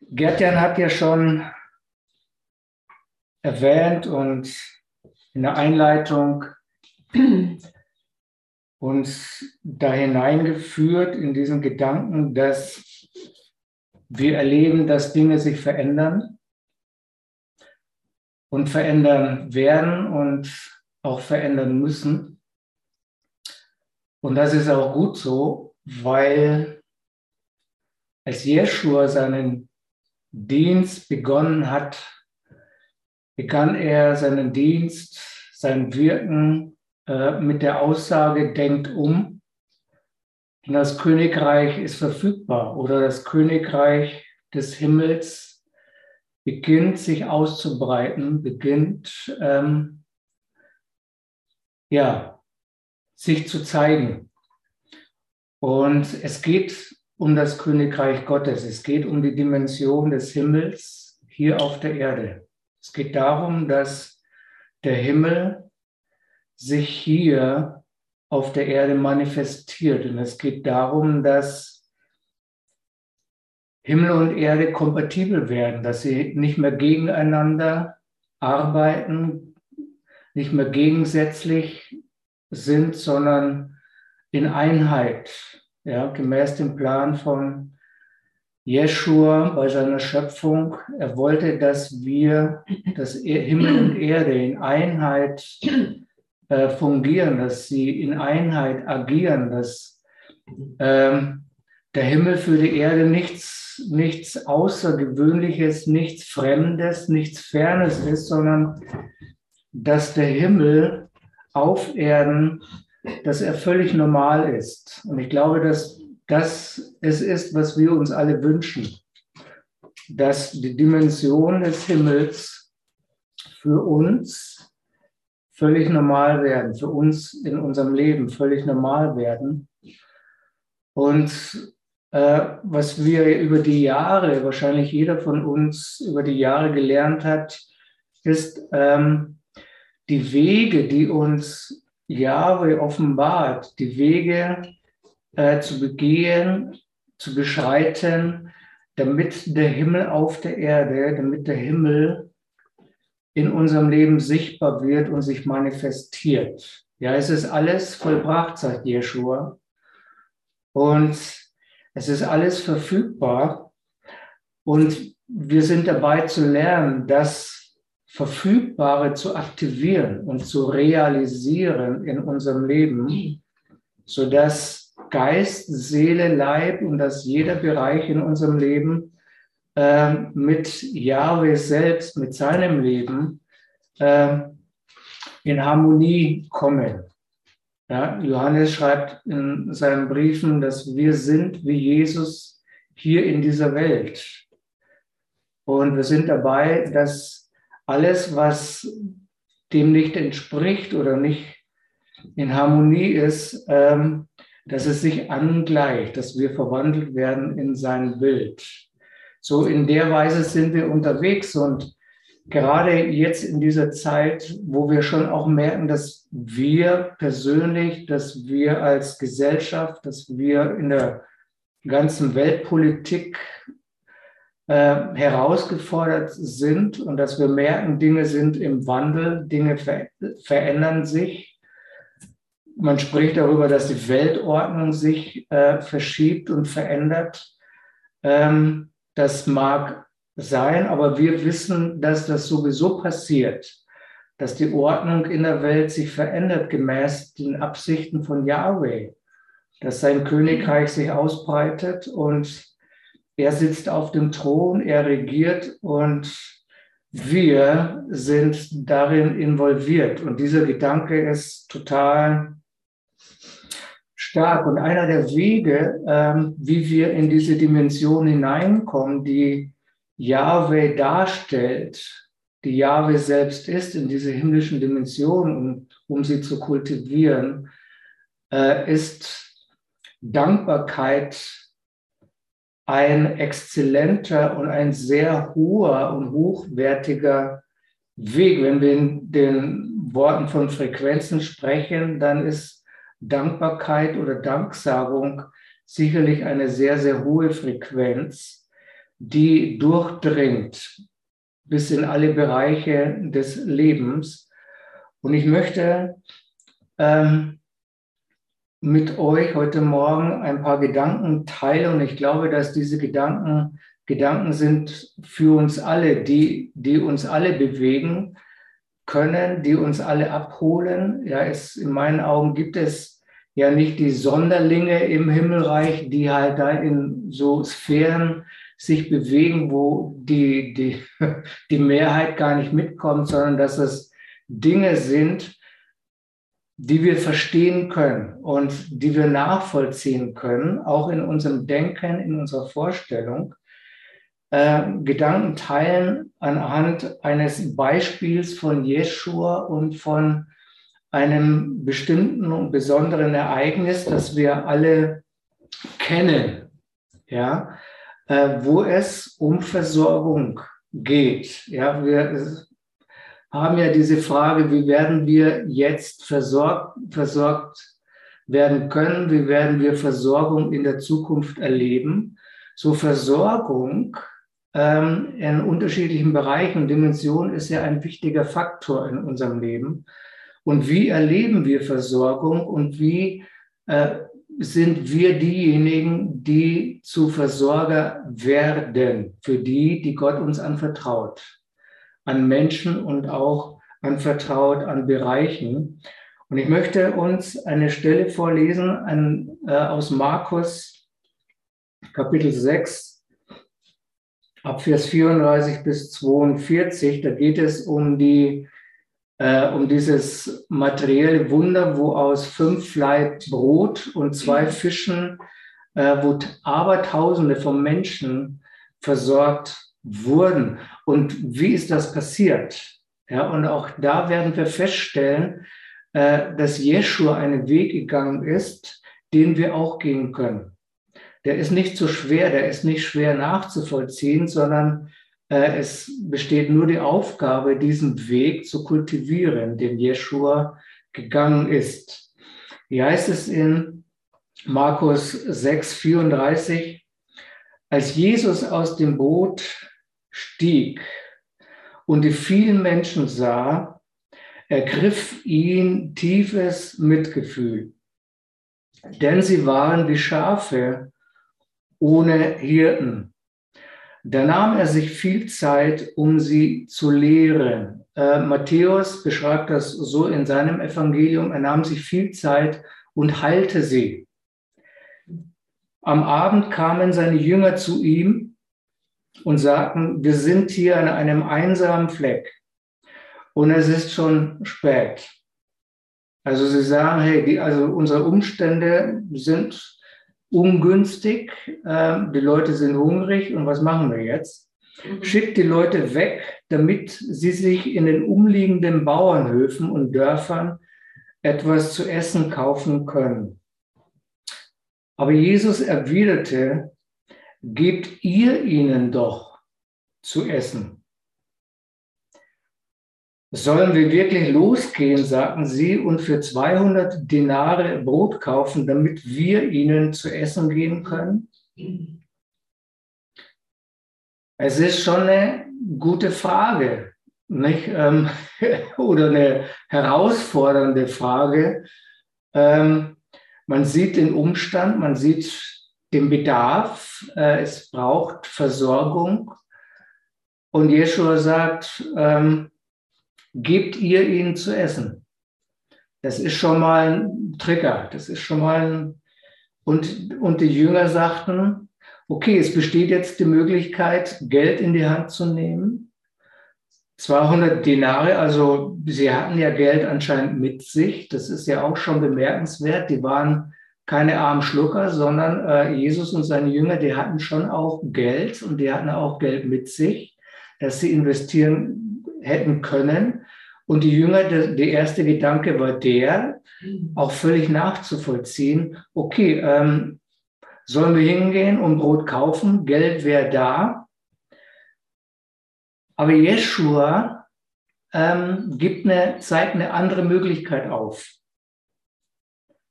Gertjan hat ja schon erwähnt und in der Einleitung uns da hineingeführt in diesen Gedanken, dass wir erleben, dass Dinge sich verändern und verändern werden und auch verändern müssen. Und das ist auch gut so, weil als Jeschua seinen Dienst begonnen hat, begann er seinen Dienst, sein Wirken äh, mit der Aussage, denkt um, denn das Königreich ist verfügbar oder das Königreich des Himmels beginnt sich auszubreiten, beginnt ähm, ja, sich zu zeigen. Und es geht um das Königreich Gottes. Es geht um die Dimension des Himmels hier auf der Erde. Es geht darum, dass der Himmel sich hier auf der Erde manifestiert. Und es geht darum, dass Himmel und Erde kompatibel werden, dass sie nicht mehr gegeneinander arbeiten, nicht mehr gegensätzlich sind, sondern in Einheit ja, gemäß dem Plan von Jeschua bei seiner Schöpfung. Er wollte, dass wir, dass Himmel und Erde in Einheit äh, fungieren, dass sie in Einheit agieren, dass ähm, der Himmel für die Erde nichts, nichts Außergewöhnliches, nichts Fremdes, nichts Fernes ist, sondern dass der Himmel auf Erden dass er völlig normal ist. Und ich glaube, dass das es ist, was wir uns alle wünschen, dass die Dimension des Himmels für uns völlig normal werden, für uns in unserem Leben völlig normal werden. Und äh, was wir über die Jahre, wahrscheinlich jeder von uns über die Jahre gelernt hat, ist ähm, die Wege, die uns Jahwe offenbart, die Wege äh, zu begehen, zu beschreiten, damit der Himmel auf der Erde, damit der Himmel in unserem Leben sichtbar wird und sich manifestiert. Ja, es ist alles vollbracht, sagt Jeschua. Und es ist alles verfügbar. Und wir sind dabei zu lernen, dass Verfügbare zu aktivieren und zu realisieren in unserem Leben, sodass Geist, Seele, Leib und dass jeder Bereich in unserem Leben äh, mit Yahweh selbst, mit seinem Leben äh, in Harmonie kommen. Ja, Johannes schreibt in seinen Briefen, dass wir sind wie Jesus hier in dieser Welt. Und wir sind dabei, dass alles, was dem nicht entspricht oder nicht in Harmonie ist, ähm, dass es sich angleicht, dass wir verwandelt werden in sein Bild. So in der Weise sind wir unterwegs und gerade jetzt in dieser Zeit, wo wir schon auch merken, dass wir persönlich, dass wir als Gesellschaft, dass wir in der ganzen Weltpolitik äh, herausgefordert sind und dass wir merken, Dinge sind im Wandel, Dinge ver verändern sich. Man spricht darüber, dass die Weltordnung sich äh, verschiebt und verändert. Ähm, das mag sein, aber wir wissen, dass das sowieso passiert, dass die Ordnung in der Welt sich verändert gemäß den Absichten von Yahweh, dass sein Königreich sich ausbreitet und er sitzt auf dem Thron, er regiert und wir sind darin involviert. Und dieser Gedanke ist total stark. Und einer der Wege, ähm, wie wir in diese Dimension hineinkommen, die Yahweh darstellt, die Yahweh selbst ist, in diese himmlischen Dimensionen, um, um sie zu kultivieren, äh, ist Dankbarkeit ein exzellenter und ein sehr hoher und hochwertiger Weg. Wenn wir in den Worten von Frequenzen sprechen, dann ist Dankbarkeit oder Danksagung sicherlich eine sehr, sehr hohe Frequenz, die durchdringt bis in alle Bereiche des Lebens. Und ich möchte ähm, mit euch heute Morgen ein paar Gedanken teilen. Und ich glaube, dass diese Gedanken Gedanken sind für uns alle, die, die uns alle bewegen können, die uns alle abholen. Ja, es, in meinen Augen gibt es ja nicht die Sonderlinge im Himmelreich, die halt da in so Sphären sich bewegen, wo die, die, die Mehrheit gar nicht mitkommt, sondern dass es Dinge sind, die wir verstehen können und die wir nachvollziehen können, auch in unserem Denken, in unserer Vorstellung. Äh, Gedanken teilen anhand eines Beispiels von Jeschua und von einem bestimmten und besonderen Ereignis, das wir alle kennen, ja, äh, wo es um Versorgung geht. Ja, wir haben ja diese Frage, wie werden wir jetzt versorgt, versorgt werden können, wie werden wir Versorgung in der Zukunft erleben. So Versorgung ähm, in unterschiedlichen Bereichen, Dimensionen ist ja ein wichtiger Faktor in unserem Leben. Und wie erleben wir Versorgung und wie äh, sind wir diejenigen, die zu Versorger werden für die, die Gott uns anvertraut, an Menschen und auch anvertraut an Bereichen. Und ich möchte uns eine Stelle vorlesen an, äh, aus Markus Kapitel 6, ab Vers 34 bis 42. Da geht es um die äh, um dieses materielle Wunder, wo aus fünf Laib Brot und zwei. Fischen, äh, wo Abertausende von Menschen versorgt wurden. Und wie ist das passiert? Ja, und auch da werden wir feststellen, äh, dass Jeschua einen Weg gegangen ist, den wir auch gehen können. Der ist nicht so schwer, der ist nicht schwer nachzuvollziehen, sondern äh, es besteht nur die Aufgabe, diesen Weg zu kultivieren, den Jeschua gegangen ist. Wie heißt es in Markus 6, 34? Als Jesus aus dem Boot stieg und die vielen Menschen sah, ergriff ihn tiefes Mitgefühl, denn sie waren wie Schafe ohne Hirten. Da nahm er sich viel Zeit, um sie zu lehren. Äh, Matthäus beschreibt das so in seinem Evangelium. Er nahm sich viel Zeit und heilte sie. Am Abend kamen seine Jünger zu ihm und sagten, wir sind hier an einem einsamen Fleck und es ist schon spät. Also sie sagen, hey, die, also unsere Umstände sind ungünstig, äh, die Leute sind hungrig und was machen wir jetzt? Mhm. Schickt die Leute weg, damit sie sich in den umliegenden Bauernhöfen und Dörfern etwas zu essen kaufen können. Aber Jesus erwiderte, gebt ihr ihnen doch zu essen. Sollen wir wirklich losgehen, sagten sie, und für 200 Dinare Brot kaufen, damit wir ihnen zu essen geben können? Es ist schon eine gute Frage, nicht? Ähm, oder eine herausfordernde Frage. Ähm, man sieht den Umstand, man sieht den Bedarf, äh, es braucht Versorgung. Und Jeschua sagt, ähm, gebt ihr ihnen zu essen. Das ist schon mal ein Trigger, das ist schon mal ein, und, und die Jünger sagten, okay, es besteht jetzt die Möglichkeit, Geld in die Hand zu nehmen. 200 Dinare, also sie hatten ja Geld anscheinend mit sich. Das ist ja auch schon bemerkenswert. Die waren keine armen Schlucker, sondern äh, Jesus und seine Jünger, die hatten schon auch Geld und die hatten auch Geld mit sich, dass sie investieren hätten können. Und die Jünger, der, der erste Gedanke war der, auch völlig nachzuvollziehen, okay, ähm, sollen wir hingehen und Brot kaufen? Geld wäre da. Aber Jeshua ähm, gibt eine, zeigt eine andere Möglichkeit auf.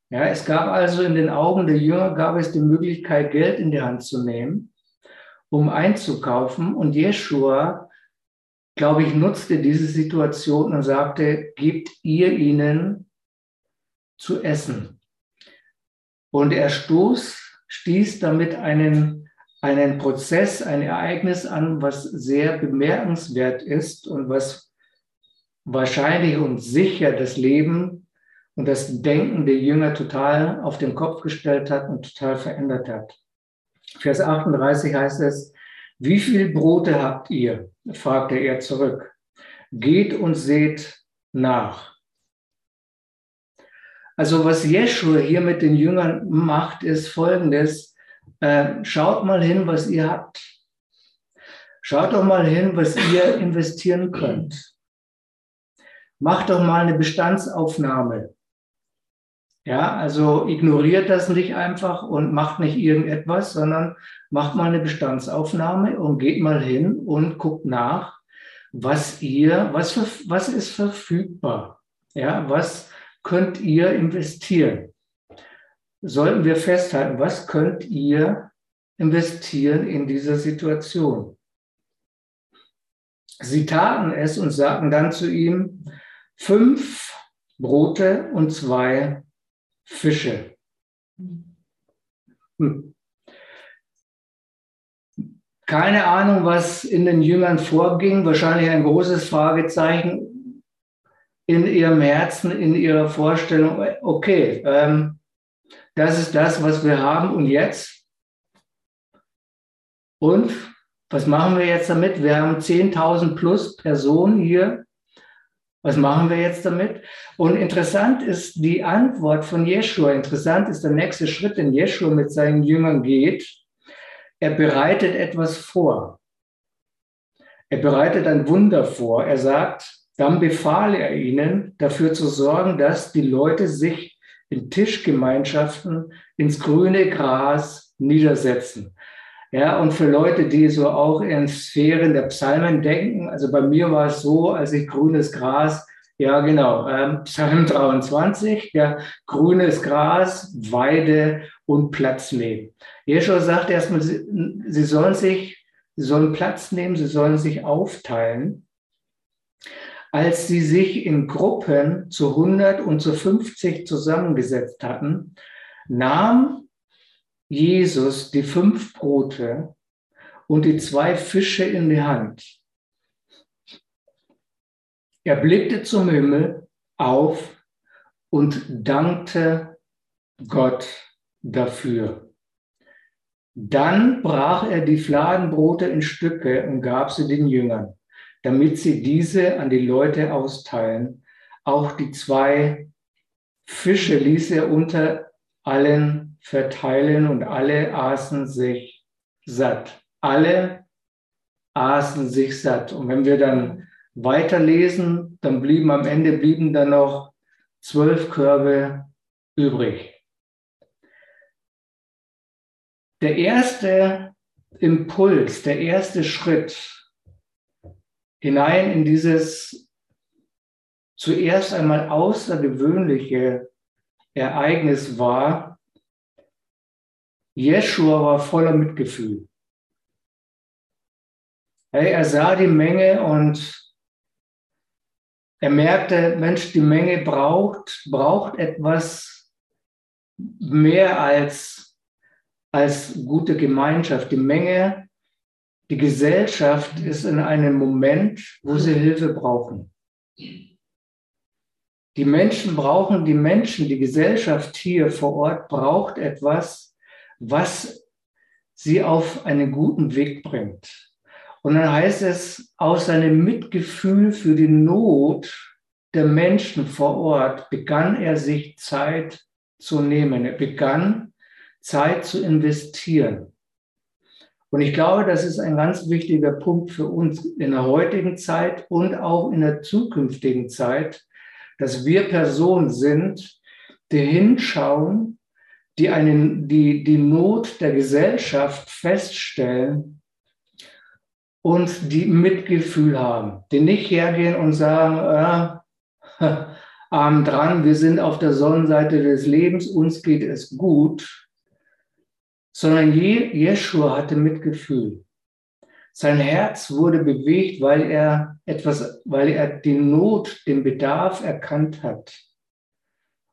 Ja, es gab also in den Augen der Jünger gab es die Möglichkeit, Geld in die Hand zu nehmen um einzukaufen. Und Jeshua, glaube ich, nutzte diese Situation und sagte, gebt ihr ihnen zu essen. Und er stoß, stieß damit einen, einen Prozess, ein Ereignis an, was sehr bemerkenswert ist und was wahrscheinlich und sicher das Leben und das Denken der Jünger total auf den Kopf gestellt hat und total verändert hat. Vers 38 heißt es, wie viel Brote habt ihr? fragte er zurück. Geht und seht nach. Also was Jeschua hier mit den Jüngern macht, ist folgendes. Äh, schaut mal hin, was ihr habt. Schaut doch mal hin, was ihr investieren könnt. Macht doch mal eine Bestandsaufnahme. Ja, also ignoriert das nicht einfach und macht nicht irgendetwas, sondern macht mal eine Bestandsaufnahme und geht mal hin und guckt nach, was ihr, was, für, was ist verfügbar? Ja, was könnt ihr investieren? Sollten wir festhalten, was könnt ihr investieren in dieser Situation? Sie taten es und sagten dann zu ihm, fünf Brote und zwei Fische. Hm. Keine Ahnung, was in den Jüngern vorging. Wahrscheinlich ein großes Fragezeichen in ihrem Herzen, in ihrer Vorstellung. Okay, ähm, das ist das, was wir haben. Und jetzt? Und was machen wir jetzt damit? Wir haben 10.000 plus Personen hier was machen wir jetzt damit? Und interessant ist die Antwort von Jeschua. Interessant ist der nächste Schritt, den Jeschua mit seinen Jüngern geht. Er bereitet etwas vor. Er bereitet ein Wunder vor. Er sagt, dann befahl er ihnen, dafür zu sorgen, dass die Leute sich in Tischgemeinschaften ins grüne Gras niedersetzen. Ja, und für Leute, die so auch in Sphären der Psalmen denken, also bei mir war es so, als ich grünes Gras, ja genau, ähm, Psalm 23, ja, grünes Gras, Weide und Platz nehmen. Jeschua sagt erstmal, sie, sie sollen sich, sie sollen Platz nehmen, sie sollen sich aufteilen. Als sie sich in Gruppen zu 100 und zu 50 zusammengesetzt hatten, nahm Jesus die fünf Brote und die zwei Fische in die Hand. Er blickte zum Himmel auf und dankte Gott dafür. Dann brach er die Fladenbrote in Stücke und gab sie den Jüngern, damit sie diese an die Leute austeilen. Auch die zwei Fische ließ er unter allen verteilen und alle aßen sich satt. Alle aßen sich satt. Und wenn wir dann weiterlesen, dann blieben am Ende blieben dann noch zwölf Körbe übrig. Der erste Impuls, der erste Schritt hinein in dieses zuerst einmal außergewöhnliche Ereignis war, Jeschua war voller Mitgefühl. Er sah die Menge und er merkte, Mensch, die Menge braucht, braucht etwas mehr als, als gute Gemeinschaft. Die Menge, die Gesellschaft ist in einem Moment, wo sie Hilfe brauchen. Die Menschen brauchen, die Menschen, die Gesellschaft hier vor Ort braucht etwas, was sie auf einen guten Weg bringt. Und dann heißt es, aus seinem Mitgefühl für die Not der Menschen vor Ort begann er sich Zeit zu nehmen. Er begann Zeit zu investieren. Und ich glaube, das ist ein ganz wichtiger Punkt für uns in der heutigen Zeit und auch in der zukünftigen Zeit, dass wir Personen sind, die hinschauen die, einen, die die Not der Gesellschaft feststellen und die Mitgefühl haben, die nicht hergehen und sagen, äh, arm dran, wir sind auf der Sonnenseite des Lebens, uns geht es gut, sondern Je hatte Mitgefühl. Sein Herz wurde bewegt, weil er etwas, weil er die Not, den Bedarf erkannt hat.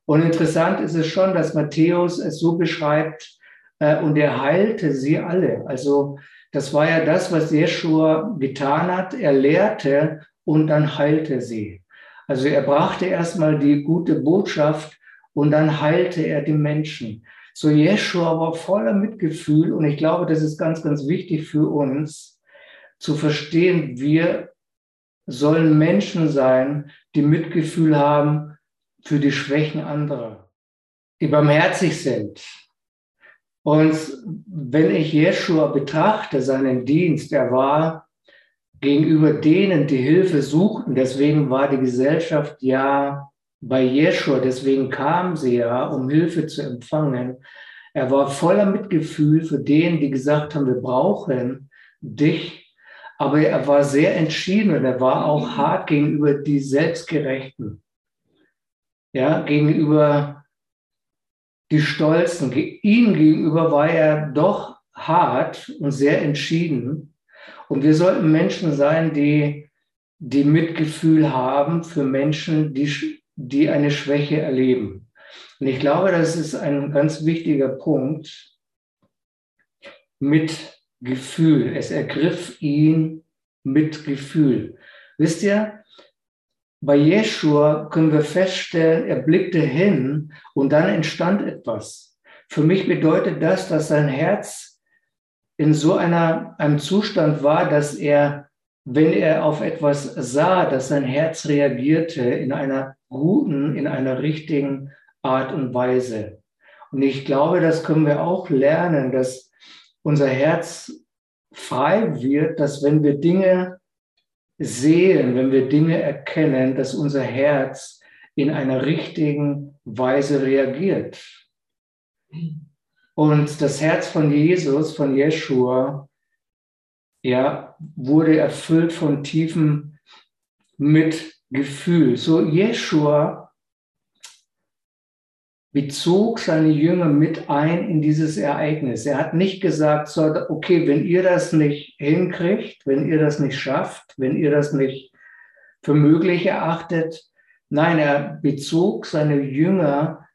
Und interessant ist es schon, dass Matthäus es so beschreibt, äh, und er heilte sie alle. Also das war ja das, was Jeschua getan hat. Er lehrte und dann heilte sie. Also er brachte erstmal die gute Botschaft und dann heilte er die Menschen. So Jeschua war voller Mitgefühl und ich glaube, das ist ganz, ganz wichtig für uns zu verstehen, wir sollen Menschen sein, die Mitgefühl haben für die Schwächen anderer, die barmherzig sind. Und wenn ich Jeschua betrachte, seinen Dienst, er war gegenüber denen, die Hilfe suchten, deswegen war die Gesellschaft ja bei Jeschua, deswegen kam sie ja, um Hilfe zu empfangen. Er war voller Mitgefühl für denen, die gesagt haben, wir brauchen dich. Aber er war sehr entschieden und er war auch hart gegenüber die Selbstgerechten. Ja, gegenüber die Stolzen. Ihnen gegenüber war er doch hart und sehr entschieden. Und wir sollten Menschen sein, die, die Mitgefühl haben für Menschen, die, die eine Schwäche erleben. Und ich glaube, das ist ein ganz wichtiger Punkt mit Gefühl. Es ergriff ihn mit Gefühl. Wisst ihr, bei Jeschua können wir feststellen, er blickte hin und dann entstand etwas. Für mich bedeutet das, dass sein Herz in so einer, einem Zustand war, dass er, wenn er auf etwas sah, dass sein Herz reagierte in einer guten, in einer richtigen Art und Weise. Und ich glaube, das können wir auch lernen, dass unser Herz frei wird, dass wenn wir Dinge sehen, wenn wir Dinge erkennen, dass unser Herz in einer richtigen Weise reagiert. Und das Herz von Jesus, von Jeshua, ja, wurde erfüllt von tiefem Mitgefühl. So Jeshua bezog seine Jünger mit ein in dieses Ereignis. Er hat nicht gesagt, so, okay, wenn ihr das nicht hinkriegt, wenn ihr das nicht schafft, wenn ihr das nicht für möglich erachtet, nein, er bezog seine Jünger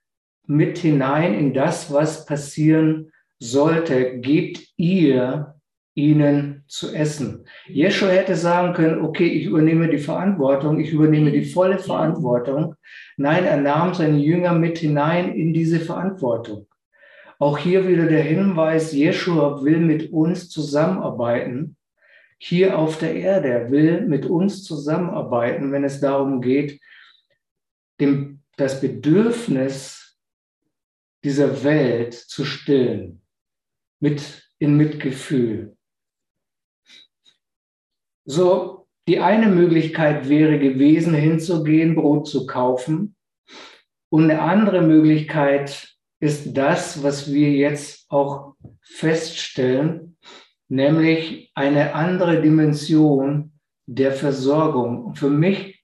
mit hinein in das, was passieren sollte. Gebt ihr ihnen zu essen. Jeschua hätte sagen können, okay, ich übernehme die Verantwortung, ich übernehme die volle Verantwortung. Nein, er nahm seine Jünger mit hinein in diese Verantwortung. Auch hier wieder der Hinweis, Jeschua will mit uns zusammenarbeiten, hier auf der Erde. Er will mit uns zusammenarbeiten, wenn es darum geht, dem, das Bedürfnis dieser Welt zu stillen, mit, in Mitgefühl. So, die eine Möglichkeit wäre gewesen, hinzugehen, Brot zu kaufen. Und eine andere Möglichkeit ist das, was wir jetzt auch feststellen, nämlich eine andere Dimension der Versorgung. Und für mich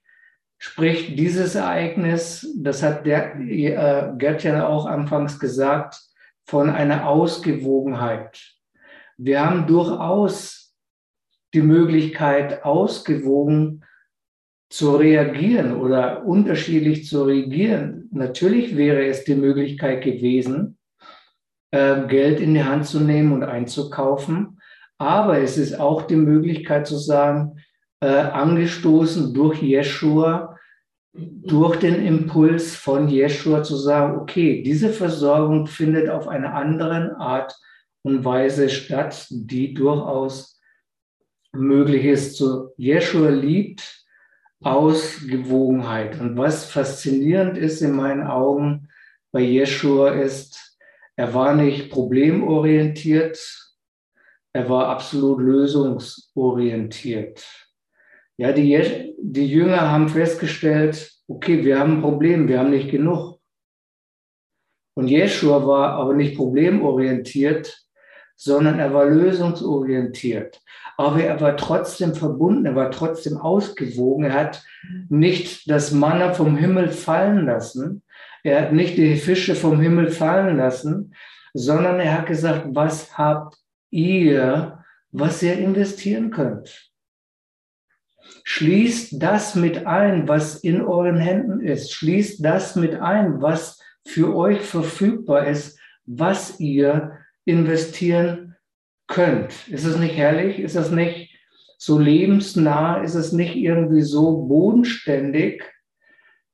spricht dieses Ereignis, das hat der, äh, Gerd ja auch anfangs gesagt, von einer Ausgewogenheit. Wir haben durchaus die Möglichkeit, ausgewogen zu reagieren oder unterschiedlich zu reagieren. Natürlich wäre es die Möglichkeit gewesen, äh, Geld in die Hand zu nehmen und einzukaufen. Aber es ist auch die Möglichkeit zu sagen, äh, angestoßen durch Jeshua, durch den Impuls von Jeshua zu sagen, okay, diese Versorgung findet auf eine andere Art und Weise statt, die durchaus möglich ist. So, Jeshua liebt Ausgewogenheit. Und was faszinierend ist in meinen Augen bei Jeshua ist, er war nicht problemorientiert, er war absolut lösungsorientiert. Ja, die, die Jünger haben festgestellt, okay, wir haben ein Problem, wir haben nicht genug. Und Jeshua war aber nicht problemorientiert, sondern er war lösungsorientiert aber er war trotzdem verbunden, er war trotzdem ausgewogen. Er hat nicht das Manna vom Himmel fallen lassen, er hat nicht die Fische vom Himmel fallen lassen, sondern er hat gesagt, was habt ihr was ihr investieren könnt. Schließt das mit ein, was in euren Händen ist. Schließt das mit ein, was für euch verfügbar ist, was ihr investieren könnt. Ist es nicht herrlich? Ist es nicht so lebensnah? Ist es nicht irgendwie so bodenständig,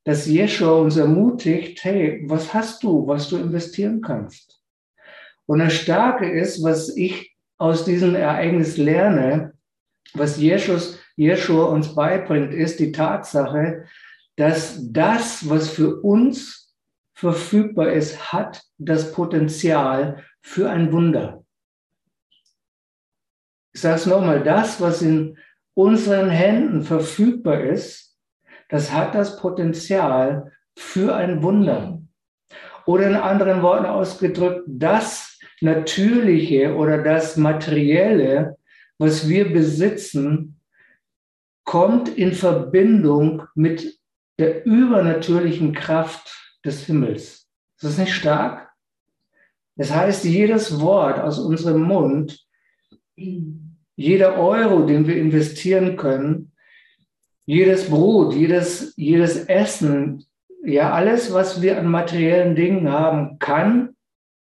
dass Jeschua uns ermutigt, hey, was hast du, was du investieren kannst? Und das Starke ist, was ich aus diesem Ereignis lerne, was Jesus, Jeschua uns beibringt, ist die Tatsache, dass das, was für uns verfügbar ist, hat das Potenzial für ein Wunder. Ich sage es nochmal, das, was in unseren Händen verfügbar ist, das hat das Potenzial für ein Wunder. Oder in anderen Worten ausgedrückt, das Natürliche oder das Materielle, was wir besitzen, kommt in Verbindung mit der übernatürlichen Kraft des Himmels. Ist das nicht stark? Das heißt, jedes Wort aus unserem Mund, jeder Euro, den wir investieren können, jedes Brot, jedes, jedes Essen, ja, alles, was wir an materiellen Dingen haben, kann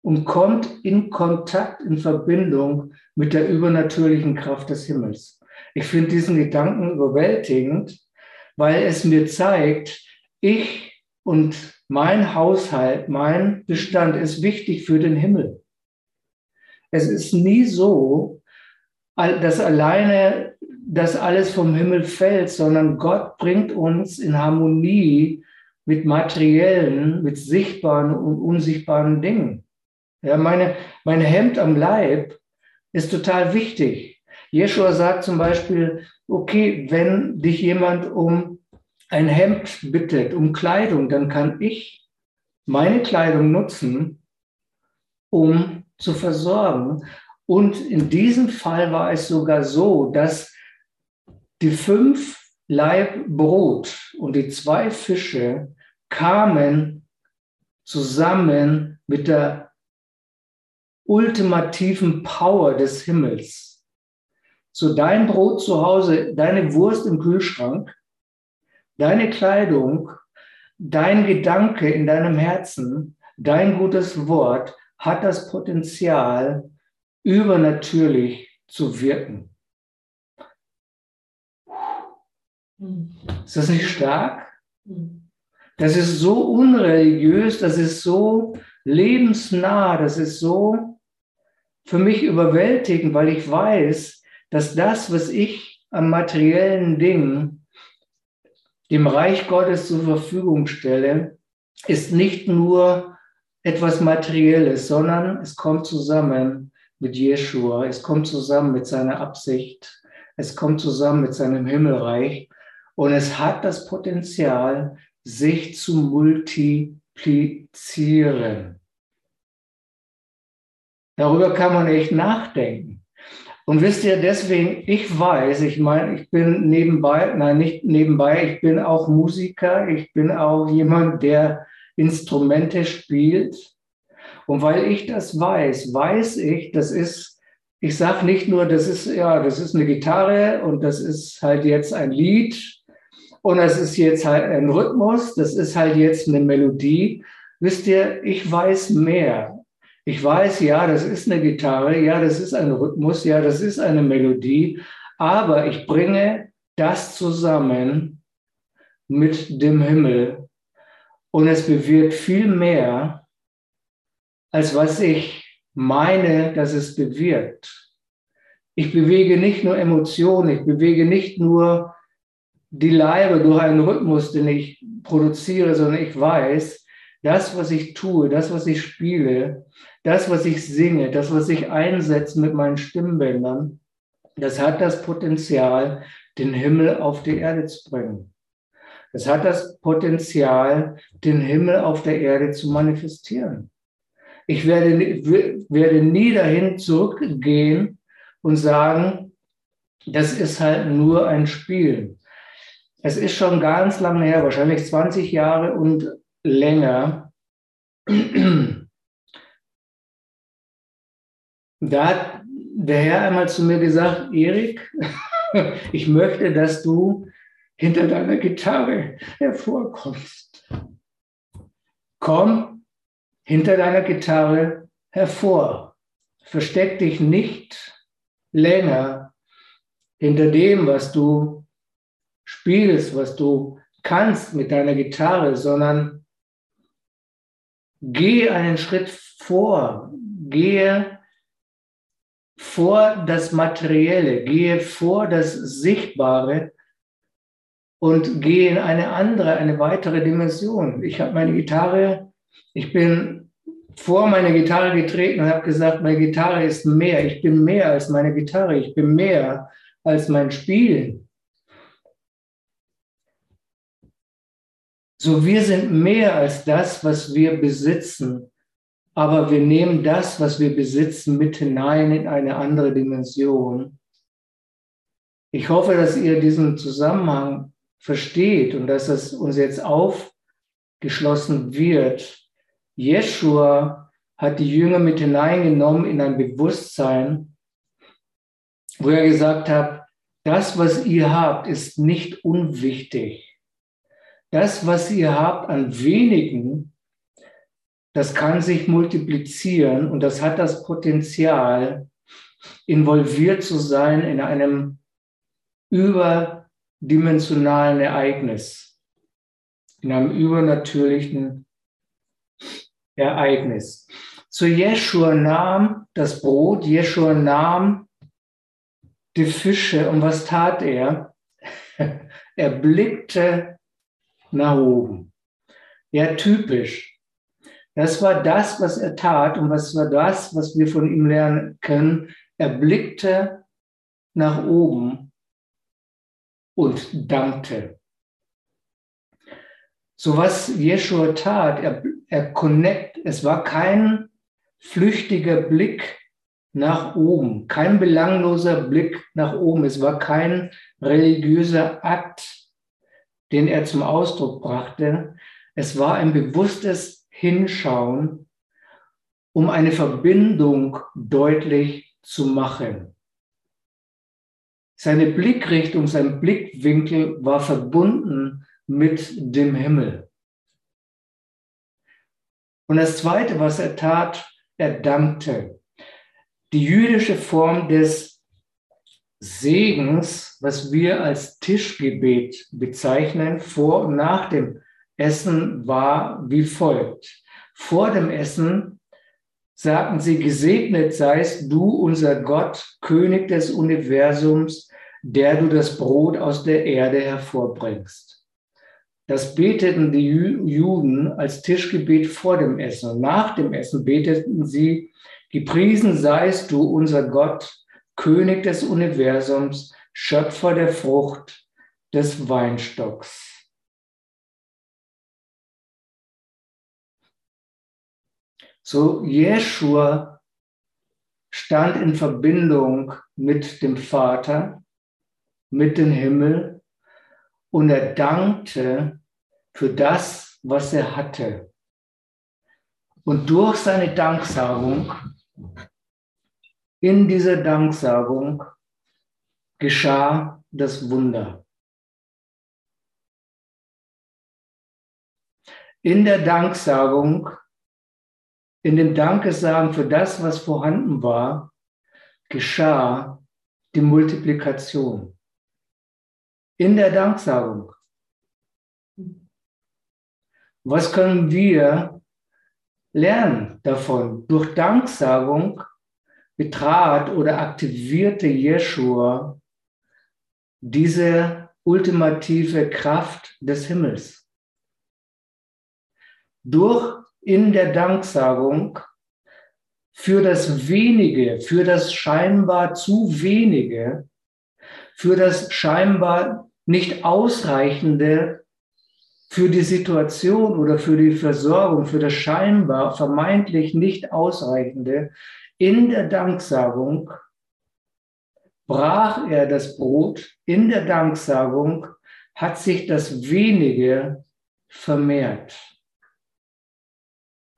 und kommt in Kontakt, in Verbindung mit der übernatürlichen Kraft des Himmels. Ich finde diesen Gedanken überwältigend, weil es mir zeigt, ich und mein Haushalt, mein Bestand ist wichtig für den Himmel. Es ist nie so, dass alleine das alles vom Himmel fällt, sondern Gott bringt uns in Harmonie mit materiellen, mit sichtbaren und unsichtbaren Dingen. Ja, meine, mein Hemd am Leib ist total wichtig. Jeshua sagt zum Beispiel, okay, wenn dich jemand um ein Hemd bittet, um Kleidung, dann kann ich meine Kleidung nutzen, um zu versorgen. Und in diesem Fall war es sogar so, dass die fünf Laib Brot und die zwei Fische kamen zusammen mit der ultimativen Power des Himmels. So dein Brot zu Hause, deine Wurst im Kühlschrank Deine Kleidung, dein Gedanke in deinem Herzen, dein gutes Wort hat das Potenzial, übernatürlich zu wirken. Ist das nicht stark? Das ist so unreligiös, das ist so lebensnah, das ist so für mich überwältigend, weil ich weiß, dass das, was ich an materiellen Dingen dem Reich Gottes zur Verfügung stelle, ist nicht nur etwas Materielles, sondern es kommt zusammen mit Jeshua, es kommt zusammen mit seiner Absicht, es kommt zusammen mit seinem Himmelreich und es hat das Potenzial, sich zu multiplizieren. Darüber kann man echt nachdenken. Und wisst ihr, deswegen, ich weiß, ich meine, ich bin nebenbei, nein, nicht nebenbei, ich bin auch Musiker, ich bin auch jemand, der Instrumente spielt. Und weil ich das weiß, weiß ich, das ist, ich sage nicht nur, das ist, ja, das ist eine Gitarre und das ist halt jetzt ein Lied und das ist jetzt halt ein Rhythmus, das ist halt jetzt eine Melodie. Wisst ihr, ich weiß mehr. Ich weiß, ja, das ist eine Gitarre, ja, das ist ein Rhythmus, ja, das ist eine Melodie, aber ich bringe das zusammen mit dem Himmel und es bewirkt viel mehr, als was ich meine, dass es bewirkt. Ich bewege nicht nur Emotionen, ich bewege nicht nur die Leibe durch einen Rhythmus, den ich produziere, sondern ich weiß, das, was ich tue, das, was ich spiele, das, was ich singe, das, was ich einsetze mit meinen Stimmbändern, das hat das Potenzial, den Himmel auf die Erde zu bringen. Es hat das Potenzial, den Himmel auf der Erde zu manifestieren. Ich werde, werde nie dahin zurückgehen und sagen, das ist halt nur ein Spiel. Es ist schon ganz lange her, wahrscheinlich 20 Jahre und länger. Da hat der Herr einmal zu mir gesagt, Erik, ich möchte, dass du hinter deiner Gitarre hervorkommst. Komm hinter deiner Gitarre hervor. Versteck dich nicht länger hinter dem, was du spielst, was du kannst mit deiner Gitarre, sondern geh einen Schritt vor, gehe vor das Materielle, gehe vor das Sichtbare und gehe in eine andere, eine weitere Dimension. Ich habe meine Gitarre, ich bin vor meine Gitarre getreten und habe gesagt, meine Gitarre ist mehr, ich bin mehr als meine Gitarre, ich bin mehr als mein Spiel. So, wir sind mehr als das, was wir besitzen, aber wir nehmen das, was wir besitzen, mit hinein in eine andere Dimension. Ich hoffe, dass ihr diesen Zusammenhang versteht und dass es uns jetzt aufgeschlossen wird. Jeshua hat die Jünger mit hineingenommen in ein Bewusstsein, wo er gesagt hat, das, was ihr habt, ist nicht unwichtig. Das, was ihr habt an wenigen, das kann sich multiplizieren und das hat das Potenzial, involviert zu sein in einem überdimensionalen Ereignis, in einem übernatürlichen Ereignis. So Jeschua nahm das Brot, Jeschua nahm die Fische und was tat er? Er blickte nach oben. Ja, typisch. Das war das, was er tat und was war das, was wir von ihm lernen können. Er blickte nach oben und dankte. So was Jeshua tat, er, er connect, es war kein flüchtiger Blick nach oben, kein belangloser Blick nach oben, es war kein religiöser Akt, den er zum Ausdruck brachte, es war ein bewusstes hinschauen, um eine Verbindung deutlich zu machen. Seine Blickrichtung, sein Blickwinkel war verbunden mit dem Himmel. Und das Zweite, was er tat, er dankte. Die jüdische Form des Segens, was wir als Tischgebet bezeichnen, vor und nach dem Essen war wie folgt. Vor dem Essen sagten sie, gesegnet seist du, unser Gott, König des Universums, der du das Brot aus der Erde hervorbringst. Das beteten die Juden als Tischgebet vor dem Essen. Nach dem Essen beteten sie, gepriesen seist du, unser Gott, König des Universums, Schöpfer der Frucht des Weinstocks. So Jeshua stand in Verbindung mit dem Vater, mit dem Himmel und er dankte für das, was er hatte. Und durch seine Danksagung, in dieser Danksagung geschah das Wunder. In der Danksagung in dem Dankesagen für das, was vorhanden war, geschah die Multiplikation. In der Danksagung. Was können wir lernen davon? Durch Danksagung betrat oder aktivierte Jeshua diese ultimative Kraft des Himmels. Durch in der Danksagung für das wenige, für das scheinbar zu wenige, für das scheinbar nicht ausreichende für die Situation oder für die Versorgung, für das scheinbar vermeintlich nicht ausreichende, in der Danksagung brach er das Brot, in der Danksagung hat sich das wenige vermehrt.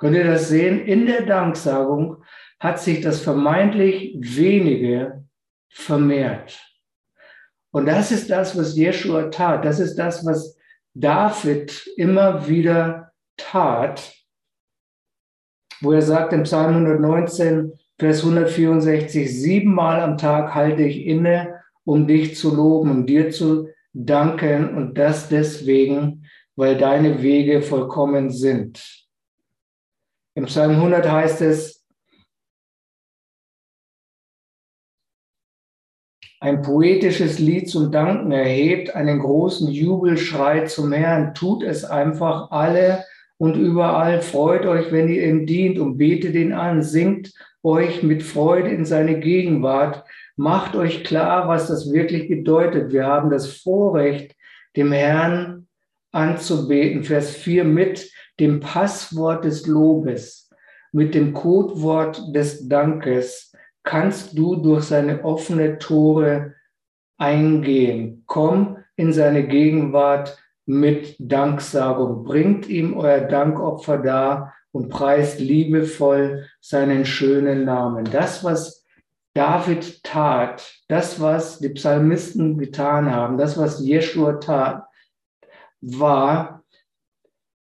Könnt ihr das sehen? In der Danksagung hat sich das vermeintlich wenige vermehrt. Und das ist das, was Jeshua tat. Das ist das, was David immer wieder tat, wo er sagt im Psalm 119, Vers 164, siebenmal am Tag halte ich inne, um dich zu loben, um dir zu danken und das deswegen, weil deine Wege vollkommen sind. Im Psalm 100 heißt es, ein poetisches Lied zum Danken erhebt, einen großen Jubelschrei zum Herrn, tut es einfach alle und überall, freut euch, wenn ihr ihm dient und betet ihn an, singt euch mit Freude in seine Gegenwart, macht euch klar, was das wirklich bedeutet. Wir haben das Vorrecht, dem Herrn anzubeten. Vers 4 mit dem Passwort des Lobes, mit dem Codewort des Dankes kannst du durch seine offene Tore eingehen. Komm in seine Gegenwart mit Danksagung. Bringt ihm euer Dankopfer dar und preist liebevoll seinen schönen Namen. Das, was David tat, das, was die Psalmisten getan haben, das, was Jeschua tat, war,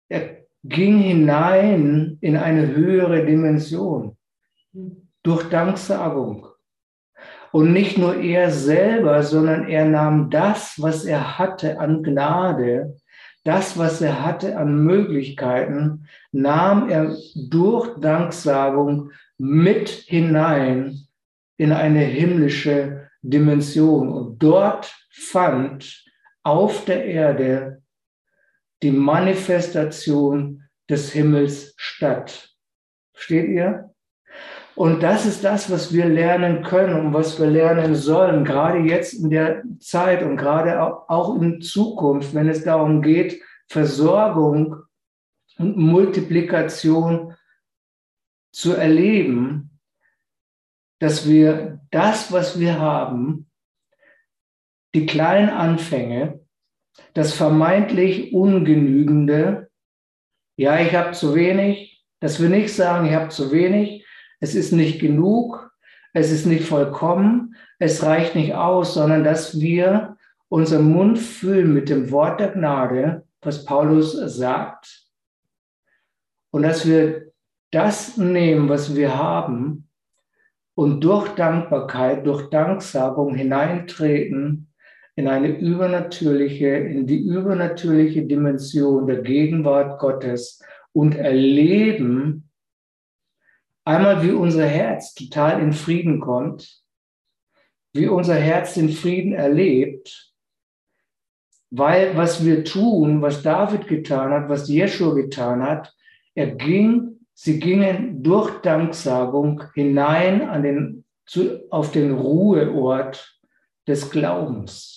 er ging hinein in eine höhere Dimension durch Danksagung. Und nicht nur er selber, sondern er nahm das, was er hatte an Gnade, das, was er hatte an Möglichkeiten, nahm er durch Danksagung mit hinein in eine himmlische Dimension. Und dort fand auf der Erde die Manifestation des Himmels statt. Steht ihr? Und das ist das, was wir lernen können und was wir lernen sollen, gerade jetzt in der Zeit und gerade auch in Zukunft, wenn es darum geht, Versorgung und Multiplikation zu erleben, dass wir das, was wir haben, die kleinen Anfänge, das vermeintlich Ungenügende, ja, ich habe zu wenig, dass wir nicht sagen, ich habe zu wenig, es ist nicht genug, es ist nicht vollkommen, es reicht nicht aus, sondern dass wir unseren Mund füllen mit dem Wort der Gnade, was Paulus sagt, und dass wir das nehmen, was wir haben, und durch Dankbarkeit, durch Danksagung hineintreten in eine übernatürliche, in die übernatürliche Dimension der Gegenwart Gottes und erleben, Einmal, wie unser Herz total in Frieden kommt, wie unser Herz den Frieden erlebt, weil was wir tun, was David getan hat, was Jeschua getan hat, er ging, sie gingen durch Danksagung hinein an den, zu, auf den Ruheort des Glaubens.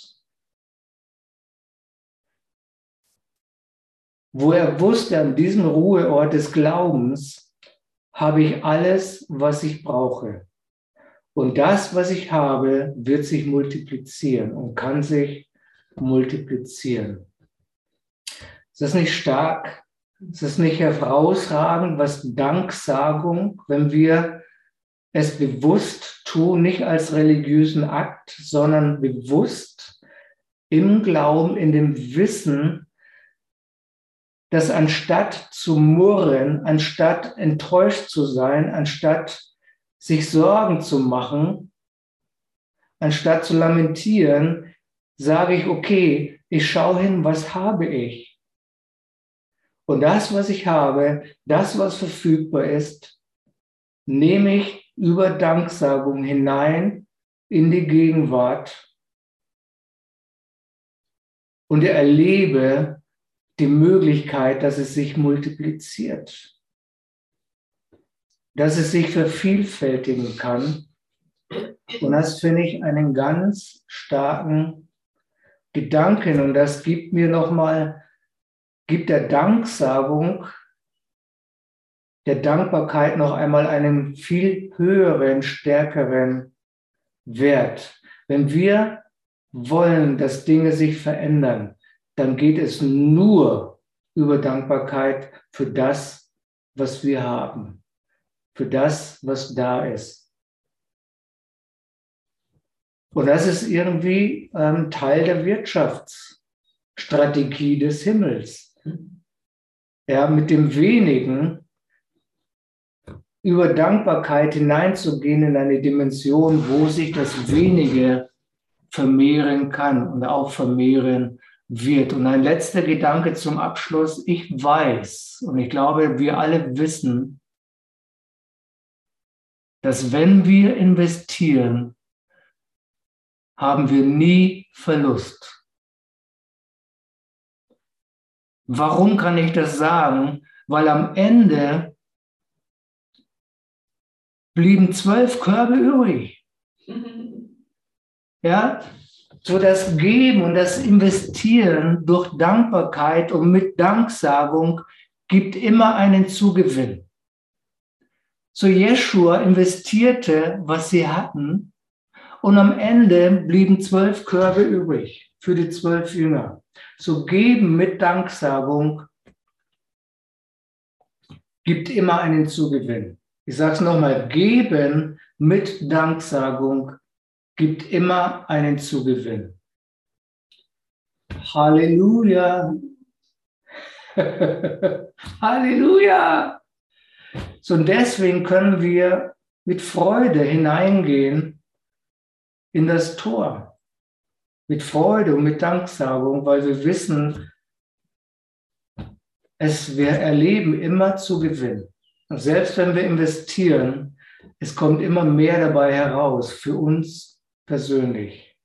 Wo er wusste, an diesem Ruheort des Glaubens habe ich alles, was ich brauche. Und das, was ich habe, wird sich multiplizieren und kann sich multiplizieren. Ist das nicht stark? Ist das nicht herausragend, was Danksagung, wenn wir es bewusst tun, nicht als religiösen Akt, sondern bewusst im Glauben, in dem Wissen, dass anstatt zu murren, anstatt enttäuscht zu sein, anstatt sich Sorgen zu machen, anstatt zu lamentieren, sage ich, okay, ich schaue hin, was habe ich? Und das, was ich habe, das, was verfügbar ist, nehme ich über Danksagung hinein in die Gegenwart und erlebe, die Möglichkeit, dass es sich multipliziert, dass es sich vervielfältigen kann. Und das finde ich einen ganz starken Gedanken. Und das gibt mir nochmal, gibt der Danksagung, der Dankbarkeit noch einmal einen viel höheren, stärkeren Wert. Wenn wir wollen, dass Dinge sich verändern, dann geht es nur über Dankbarkeit für das, was wir haben. für das, was da ist. Und das ist irgendwie ähm, Teil der Wirtschaftsstrategie des Himmels. Ja, mit dem Wenigen über Dankbarkeit hineinzugehen in eine Dimension, wo sich das Wenige vermehren kann und auch vermehren wird. Und ein letzter Gedanke zum Abschluss. Ich weiß und ich glaube, wir alle wissen, dass wenn wir investieren, haben wir nie Verlust. Warum kann ich das sagen? Weil am Ende blieben zwölf Körbe übrig. Ja, so das Geben und das Investieren durch Dankbarkeit und mit Danksagung gibt immer einen Zugewinn. So Jeschua investierte, was sie hatten, und am Ende blieben zwölf Körbe übrig für die zwölf Jünger. So geben mit Danksagung gibt immer einen Zugewinn. Ich sage es nochmal, geben mit Danksagung gibt immer einen Zugewinn. Halleluja. Halleluja. So, und deswegen können wir mit Freude hineingehen in das Tor. Mit Freude und mit Danksagung, weil wir wissen, es, wir erleben immer Zugewinn. Und selbst wenn wir investieren, es kommt immer mehr dabei heraus für uns persönlich.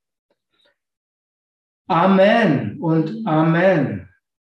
Amen und Amen.